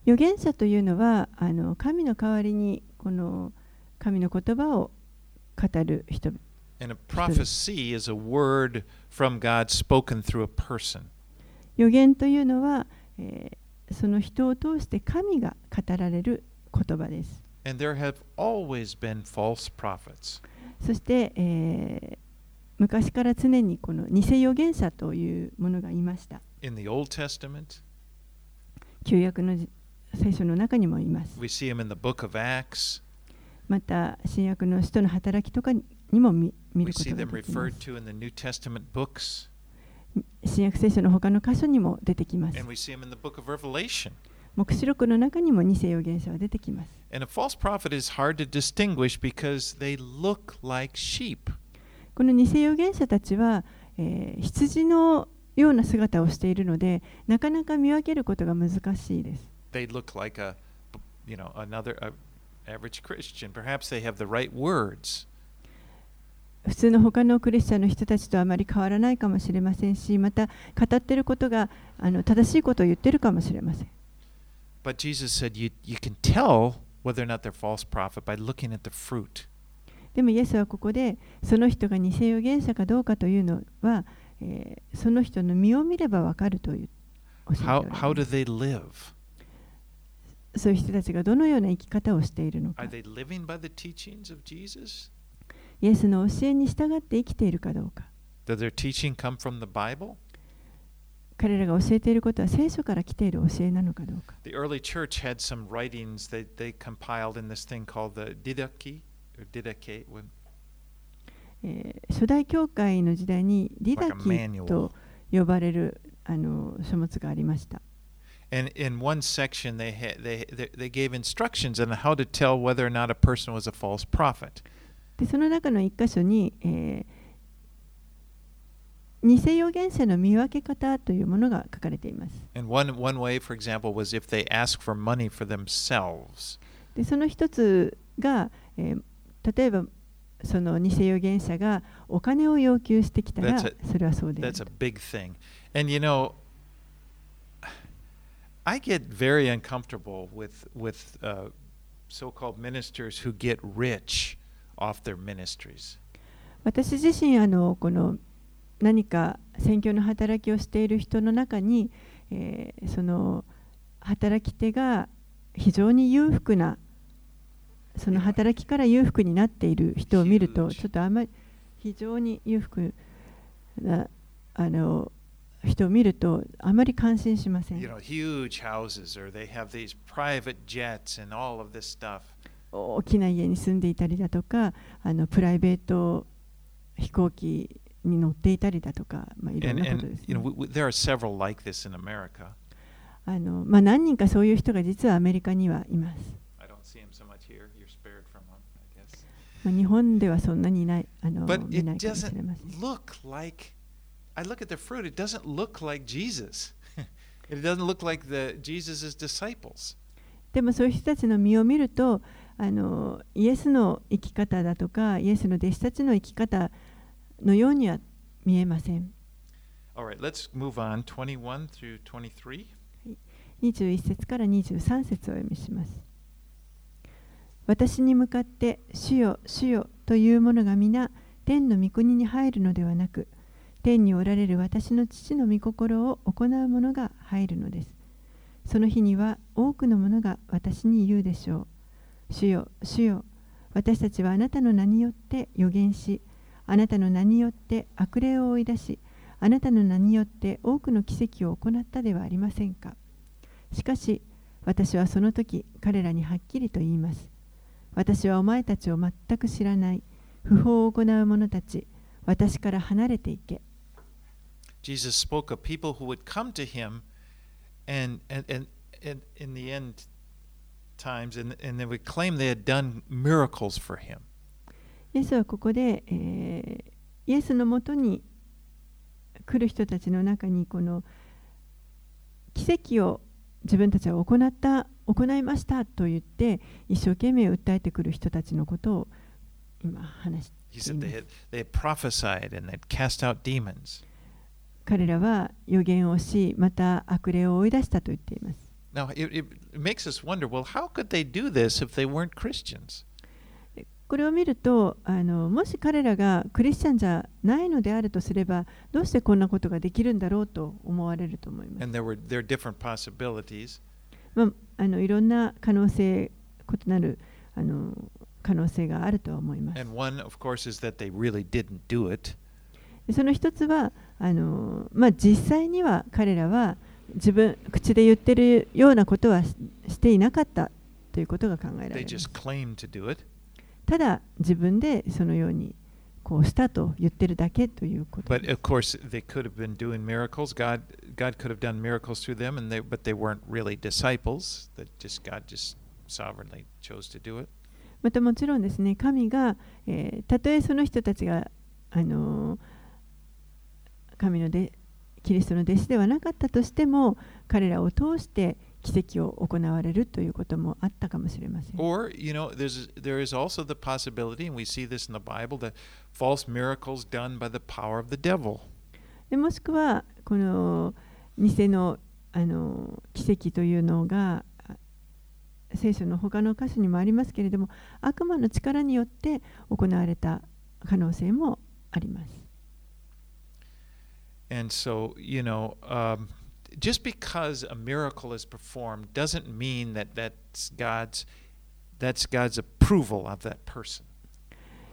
預言者というのはあの神の代わりにこの神の言葉を語る人。預言というのは、え、その人を通して神が語られる言葉です。そして、えー昔から常にこの偽預言者というものがいました。In the Old Testament, 旧約のじ聖書の中にもいます。we see them in the book of Acts. また、新約の使徒の働きとかにも見見ることができます。新約聖書の他の箇所にも出てきます。And we see them in the book of Revelation. 目視録の中にも偽予言者は出てきます。この偽予言者たちは、えー、羊のような姿をしているので、なかなか見分けることが難しいです。They look like a, you know, another a average Christian. Perhaps they have the right words. 普通の他のクリスチャンの人たちとあまり変わらないかもしれませんし、また語っていることがあの正しいことを言っているかもしれません。But Jesus said you you can tell whether or not they're false prophet by looking at the fruit. でもイエスはここでその人が偽預言者かどうかというのは、えーその人の身を見ればわかるという How how do they live? そういう人たちがどのような生き方をしているのか?イエスの教えに従って生きているかどうか Does their teaching come from the Bible? 彼らが教えていることは聖書から来ている教えなのかどうか The early church had some writings that they compiled in this thing called the Didache or Didache. 初代教会の時代にディダキ.と呼ばれるあの書物がありました。And in one section, they, had, they, they gave instructions on how to tell whether or not a person was a false prophet. でその中の一箇所に、えー偽預言者の見分け方というものが書かれています。One, one way, example, for. でその一つが、えー例えばその偽預言者がお金を要求してきたらそれはそうである That's a big thing. And you know, I get very uncomfortable with, with uh, so called ministers who get rich off their ministries. 私自身あのこの何か宣教の働きをしている人の中に、えーその働き手が非常に裕福なその働きから裕福になっている人を見ると.ちょっとあんまり非常に裕福なあの人を見るとあまり感心しません You know, huge houses, or they have these private jets and all of this stuff. 大きな家に住んでいたりだとかあのプライベート飛行機に乗っていたりだとか、まあ、いろんなことですね.あのまあ、何人かそういう人が実はアメリカにはいます。まあ、日本ではそんなにいないあの But 見 it ないかもしれ doesn't ません。look like. I look at the fruit. It doesn't look like Jesus. it doesn't look like the Jesus' disciples. でもそういう人たちの身を見るとあのイエスの生き方だとかイエスの弟子たちの生き方のようには見えません。Right, let's move on. 21 through 23. 21節から23節をお読みします。私に向かって「主よ主よ」というものが皆天の御国に入るのではなく天におられる私の父の御心を行う者が入るのです。その日には多くの者が私に言うでしょう。主よ主よ私たちはあなたの名によって予言しあなたの名によって悪霊を追い出しあなたの名によって多くの奇跡を行ったではありませんか。しかし私はその時彼らにはっきりと言います。私はお前たちを全く知らない不法を行う者たち、私から離れていけ。Jesus spoke of people who would come to him and, and, and, and in the end times, and, and they would claim they had done miracles for him. イエスはここで、えー、イエスのもとに来る人たちの中にこの奇跡を自分たちは行った行いましたと言って一生懸命訴えてくる人たちのことを今話しています。彼らは予言をしまた悪霊を追い出したと言っています。Now, it, it makes us wonder, well, how could they do this if they weren't Christians? ここれを見るとあのもし彼らがクリスチャンじゃないのであるとすればどうしてこんなことができるんだろうと思われると思います。There were there. まあ、あのいろんな可能性異なるあの可能性があるとは思います。One, really その一つはあの、まあ、実際には彼らは自分口で言ってるようなことはししていなかったということが考えられますただ自分でそのようにこうしたと言ってるだけということで But of course, they could have been doing miracles. God, God could have done miracles through them, and they, but they weren't really disciples. That just God just sovereignly chose to do it. またもちろんですね神が、えーたとえその人たちが、あのー神のでキリストの弟子ではなかったとしても彼らを通して奇跡を行われるということもあったかもしれません。Or, you know, there's there is also the possibility, and we see this in the Bible, that false miracles done by the power of the devil. でもしくはこの偽のあの奇跡というのがあ聖書の他の箇所にもありますけれども悪魔の力によって行われた可能性もあります。And so, you know, um, just because a miracle is performed doesn't mean that that's God's that's God's approval of that person.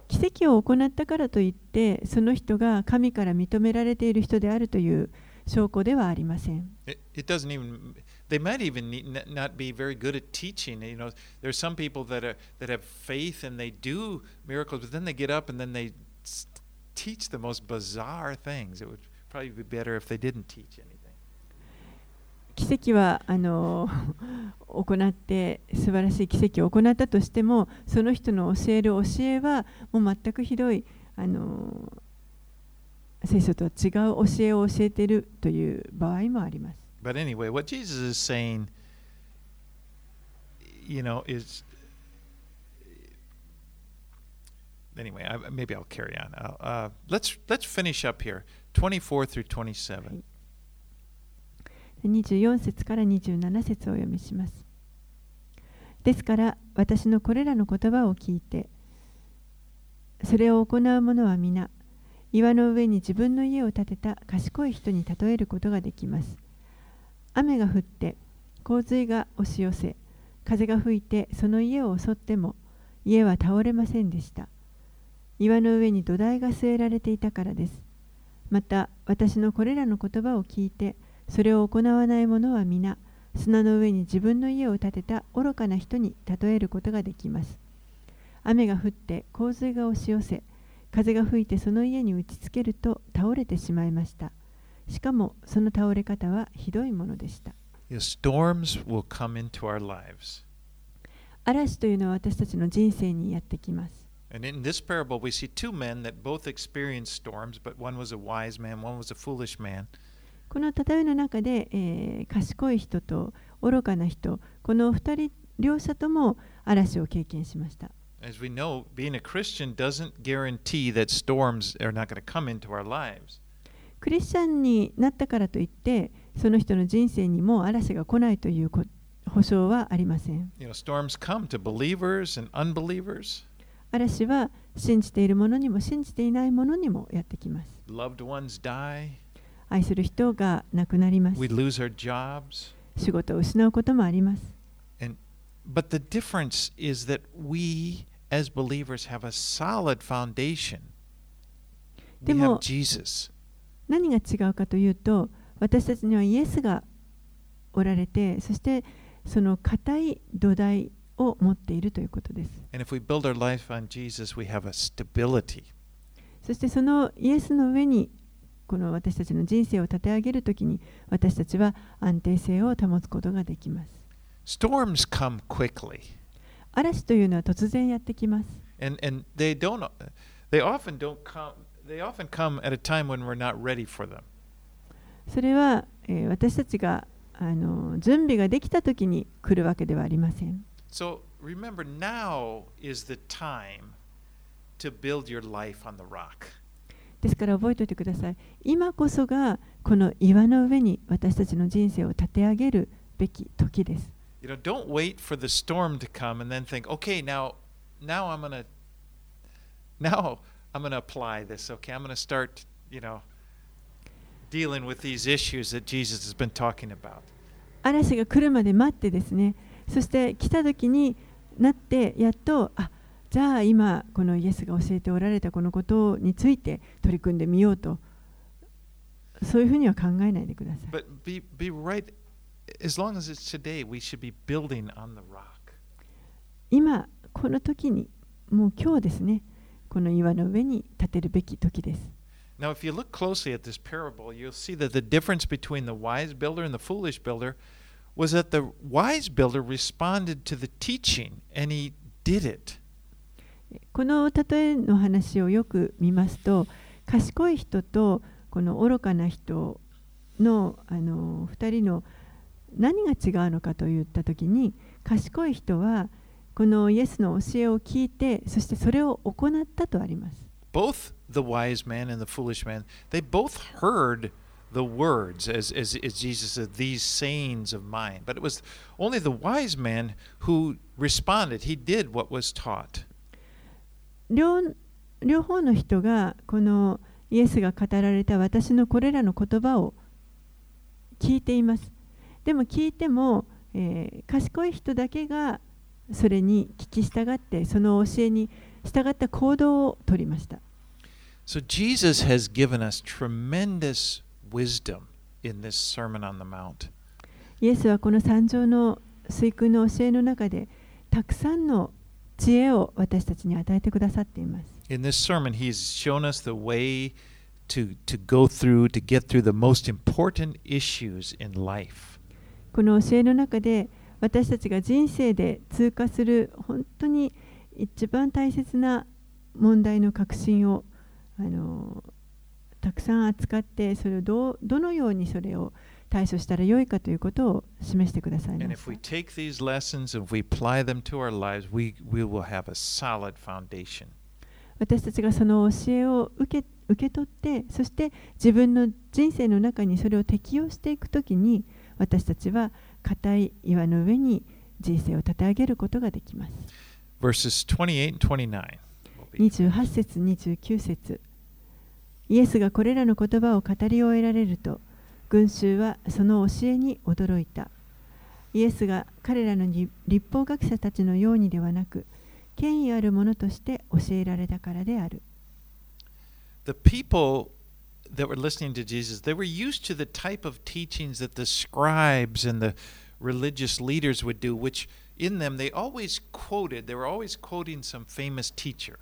奇跡を行ったからといってその人が神から認められている人であるという証拠ではありません。 It, it doesn't even. They might even need, n- not be very good at teaching. You know, there's some people that are that have faith and they do miracles, but then they get up and then they s- teach the most bizarre things. It would probably be better if they didn't teach anything. 奇跡はあの行って素晴らしい奇跡を行ったとしてもその人の教える教えはもう全くひどいあの聖書とは違う教えを教えているという場合もあります。But anyway, what Jesus is saying, you know, is anyway. I, maybe I'll carry on. Uh, uh, let's let's finish up here, 24 through 27. 24節から27節をお読みします。ですから私のこれらの言葉を聞いてそれを行う者は皆岩の上に自分の家を建てた賢い人に例えることができます。雨が降って洪水が押し寄せ風が吹いてその家を襲っても家は倒れませんでした。岩の上に土台が据えられていたからです。また私のこれらの言葉を聞いてそれを行わない者は皆、砂の上に自分の家を建てた愚かな人に例えることができます。雨が降って洪水が押し寄せ、風が吹いてその家に打ちつけると倒れてしまいました。しかもその倒れ方はひどいものでした。嵐というのは私たちの人生にやってきます。And in this parable, we see two men that both experienced storms, but one was a wise man, one was a foolish man. この例えの中で、えー、賢い人と愚かな人、この二人両者とも嵐を経験しました。Know, クリスチャンになったからといって、その人の人生にも嵐が来ないという保証はありません。You know, 嵐は信じているものにも信じていないものにもやってきます。Loved ones die. 愛する人が亡くなります We。lose our jobs. 仕事を失うこともあります。But the difference is that we, as believers, have a solid foundation. でも-.何が違うかというと、私たちにはイエスがおられて、そしてその固い土台を持っているということです。And. そしてそのイエスの上にこの私たちの人生を立て上げるときに私たちは安定性を保つことができます。Storms come quickly, 嵐というのは突然やってきます。and, and they don't. They often don't come. They often come at a time when we're not ready for them. それは、えー私たちがあの準備ができたときに来るわけではありません。So remember, now is the time to build your life on the rock. ですから覚えておいてください。今こそがこの岩の上に私たちの人生を立て上げるべき時です。You know, don't wait for the storm to come and then think, okay, now, now I'm gonna now I'm to apply this. Okay, I'm to start, you know, dealing with these issues that Jesus has been talking about. 嵐が来るまで待ってですねそして来た時になってやっとあじゃあ今このイエスが教えておられたこのことについて取り組んでみようとそういうふうには考えないでください But be, be right, as long as it's today, we should be building on the rock. 今この時にもう今日ですねこの岩の上に立てるべき時です Now, if you look closely at this parable, you'll see that the difference between the wise builder and the foolish builder was that the wise builder responded to the teaching and he did it. この例えの話をよく見ますと賢い人とこの愚かな人のあの2人の何が違うのかといった時に賢い人はこのイエスの教えを聞いてそしてそれを行ったとあります。Both the wise man and the foolish man, they both heard the words, as, as, as Jesus said, these sayings of mine. But it was only the wise man who responded. He did what was taught. 両両方の人がこのイエスが語られた私のこれらの言葉を聞いています。でも聞いても、えー賢い人だけがそれに聞き従ってその教えに従った行動をとりました。So Jesus has given us tremendous wisdom in this Sermon on the Mount. イエスはこの三条の水訓の教えの中でたくさんの知恵を私たちに与えてくださっています。In this sermon, he's shown us the way to, to go through, to get through the most important issues in life. この教えの中で私たちが人生で通過する本当に一番大切な問題の核心をあのたくさん扱ってそれをどうどのようにそれを対処したらよいかということを示してくださいまし foundation. 私たちがその教えを受け受け取ってそして自分の人生の中にそれを適用していくときに私たちは固い岩の上に人生を立て上げることができます。Verses 28 and 29. will be- 28節29節イエスがこれらの言葉を語り終えられると群衆はその教えに驚いたイエスが彼らのに立法学者たちのようにではなく権威あるものとして教えられたからである the people that were listening to Jesus, they were used to the type of teachings that the scribes and the religious leaders would do, which in them they always quoted, they were always quoting some famous teacher.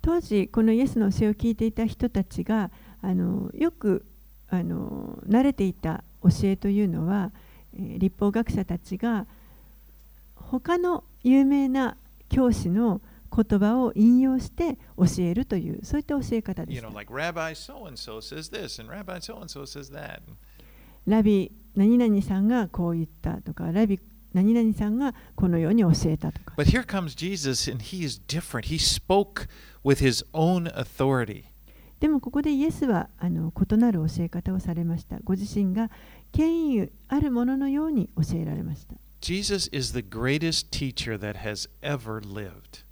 当時このイエスの教えを聞いていた人たちがあのよくあの慣れていた教えというのは、えー立法学者たちが他の有名な教師の言葉を引用して教えるというそういった教え方で You した know, like Rabbi so and so says this, and Rabbi so and so says that. ラビ何々さんがこう言ったとかラビ何々さんがこのように教えたとか But here comes Jesus, and he is different. He spoke with his own authority. でもここでイエスはあの異なる教え方をされましたご自身が権威あるもののように教えられました Jesus is the greatest teacher that has ever lived.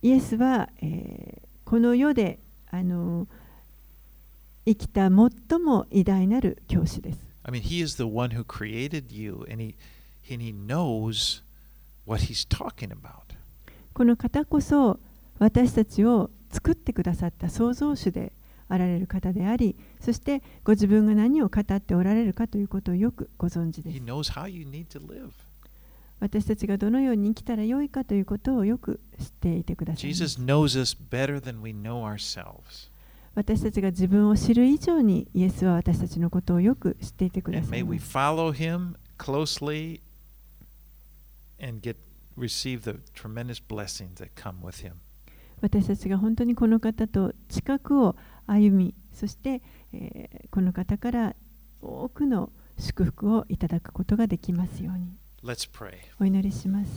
イエスは、えーこの世であの生きた最も偉大なる教師です I mean, he is the one who created you, and he and he knows what he's talking about. この方こそ私たちを作ってくださった創造主であられる方であり、そしてご自分が何を語っておられるかということをよくご存知です。私たちがどのように生きたらよいかということをよく知っていてください。私たちが自分を知る以上に、イエスは私たちのことをよく知っていてください。And get receive the tremendous blessings that come with him. 私たちが本当にこの方と近くを歩みそして、えーこの方から多くの祝福をいただくことができますように Let's pray. お祈りします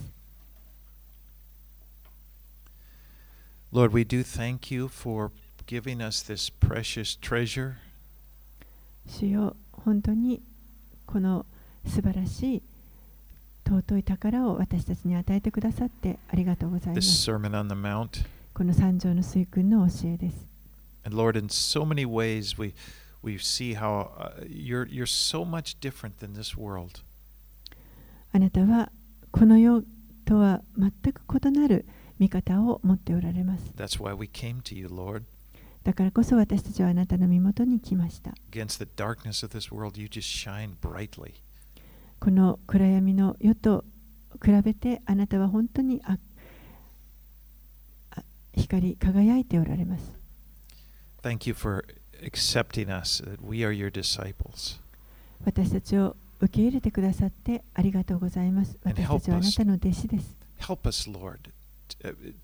Lord, we do thank you for giving us this precious treasure. 主よ本当にこの素晴らしい尊い宝を私たちに与えてくださってありがとうございま this す Sermon on the Mount. この三条の水訓の教えです。And Lord, in so many ways, we, we see how uh, you're, you're so much different than this world. あなたはこの世とは全く異なる見方を持っておられます。That's why we came to you, Lord. だからこそ私たちはあなたの身元に来ました。Against the darkness of this world, you just shine brightly. この暗闇の世と比べてあなたは本当にああ光り輝いておられます。Thank you for accepting us, that we are your disciples. 私たちを受け入れてくださってありがとうございます。私たちはあなたの弟子です。Help us, Lord,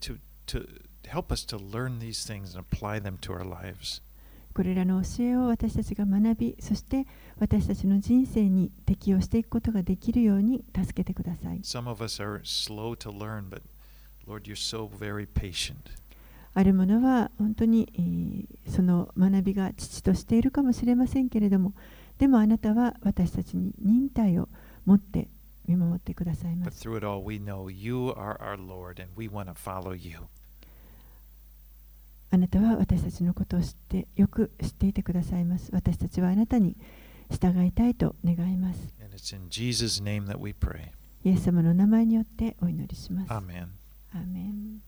to, to help us to learn these things and apply them to our lives. これらの教えを私たちが学び、そして私たちの人生に適用していくことができるように助けてください。Some of us are slow to learn, but Lord, you're so very patient. ある者は本当に、えーその学びが父としているかもしれませんけれども、でもあなたは私たちに忍耐を持って見守ってくださいます。あなたは私たちのことを知って、よく知っていてくださいます。私たちはあなたに従いたいと願います。イエス様の名前によってお祈りします。Amen. アーメン